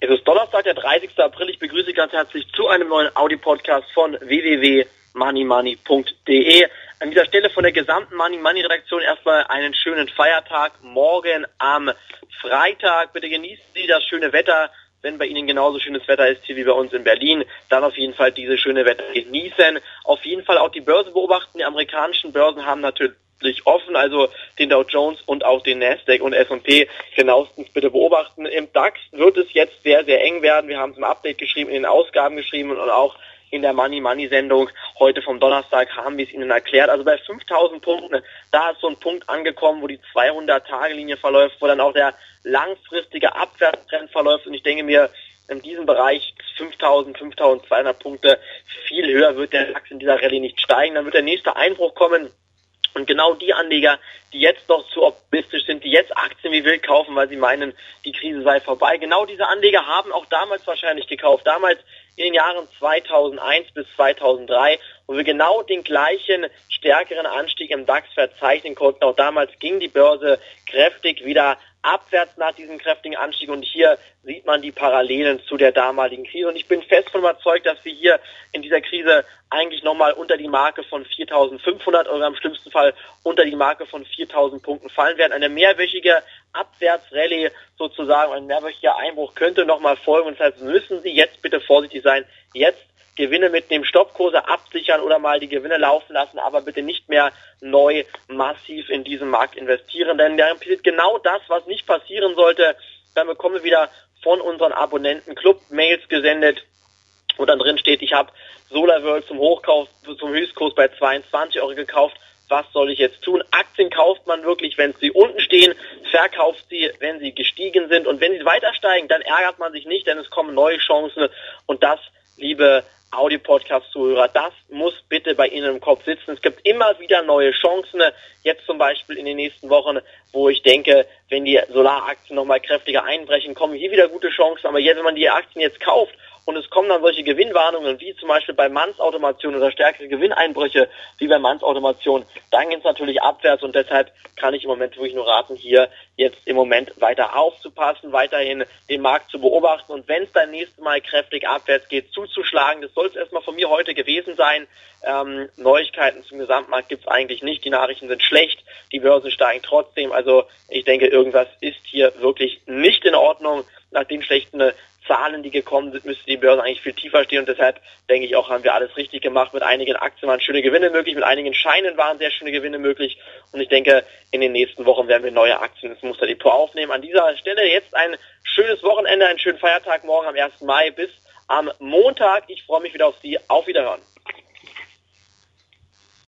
Donnerstag, der 30. April. Ich begrüße ganz herzlich zu einem neuen Audi-Podcast von www.moneymoney.de. An dieser Stelle von der gesamten Money Money Redaktion erstmal einen schönen Feiertag. Morgen am Freitag. Bitte genießen Sie das schöne Wetter. Wenn bei Ihnen genauso schönes Wetter ist hier wie bei uns in Berlin, dann auf jeden Fall diese schöne Wetter genießen. Auf jeden Fall auch die Börse beobachten. Die amerikanischen Börsen haben natürlich offen, also den Dow Jones und auch den Nasdaq und S&P genauestens bitte beobachten. Im DAX wird es jetzt sehr, sehr eng werden. Wir haben es im Update geschrieben, in den Ausgaben geschrieben und auch in der Money Money Sendung heute vom Donnerstag haben wir es Ihnen erklärt. Also bei 5000 Punkten, da ist so ein Punkt angekommen, wo die 200-Tage-Linie verläuft, wo dann auch der langfristige Abwärtstrend verläuft und ich denke mir, in diesem Bereich 5000, 5200 Punkte, viel höher wird der DAX in dieser Rallye nicht steigen. Dann wird der nächste Einbruch kommen und genau die Anleger, die jetzt noch zu optimistisch sind, die jetzt Aktien wie wild kaufen, weil sie meinen, die Krise sei vorbei, genau diese Anleger haben auch damals wahrscheinlich gekauft. Damals in den Jahren 2001 bis 2003, wo wir genau den gleichen stärkeren Anstieg im DAX verzeichnen konnten. Auch damals ging die Börse kräftig wieder abwärts nach diesem kräftigen Anstieg. Und hier sieht man die Parallelen zu der damaligen Krise. Und ich bin fest von überzeugt, dass wir hier in dieser Krise eigentlich nochmal unter die Marke von 4.500 oder im schlimmsten Fall unter die Marke von 4.000 Punkten fallen werden. Eine mehrwöchige Abwärtsrallye sozusagen, ein mehrwöchiger Einbruch könnte nochmal folgen. Und deshalb müssen Sie jetzt bitte vorsichtig sein, jetzt Gewinne mit dem Stoppkurse absichern oder mal die Gewinne laufen lassen, aber bitte nicht mehr neu massiv in diesen Markt investieren, denn der passiert genau das, was nicht passieren sollte. Dann bekommen wir wieder von unseren Abonnenten Club-Mails gesendet, wo dann drin steht, ich habe SolarWorld zum Hochkauf, zum Höchstkurs bei 22 Euro gekauft. Was soll ich jetzt tun? Aktien kauft man wirklich, wenn sie unten stehen, verkauft sie, wenn sie gestiegen sind und wenn sie weiter steigen, dann ärgert man sich nicht, denn es kommen neue Chancen und das, liebe Audio-Podcast-Zuhörer, das muss bitte bei Ihnen im Kopf sitzen. Es gibt immer wieder neue Chancen, jetzt zum Beispiel in den nächsten Wochen, wo ich denke, wenn die Solaraktien nochmal kräftiger einbrechen, kommen hier wieder gute Chancen. Aber jetzt, wenn man die Aktien jetzt kauft und es kommen dann solche Gewinnwarnungen, wie zum Beispiel bei Manns Automation oder stärkere Gewinneinbrüche, wie bei Manns Automation, dann geht es natürlich abwärts und deshalb kann ich im Moment wirklich nur raten, hier jetzt im Moment weiter aufzupassen, weiterhin den Markt zu beobachten und wenn es dann nächstes Mal kräftig abwärts geht, zuzuschlagen. Das soll es erstmal von mir heute gewesen sein. Ähm, Neuigkeiten zum Gesamtmarkt gibt es eigentlich nicht. Die Nachrichten sind schlecht, die Börsen steigen trotzdem. Also ich denke, irgendwas ist hier wirklich nicht in Ordnung nach den schlechten Zahlen, die gekommen sind, müsste die Börse eigentlich viel tiefer stehen und deshalb denke ich auch, haben wir alles richtig gemacht. Mit einigen Aktien waren schöne Gewinne möglich, mit einigen Scheinen waren sehr schöne Gewinne möglich und ich denke, in den nächsten Wochen werden wir neue Aktien ins Musterdepot aufnehmen. An dieser Stelle jetzt ein schönes Wochenende, einen schönen Feiertag morgen am 1. Mai bis am Montag. Ich freue mich wieder auf Sie. Auf Wiederhören.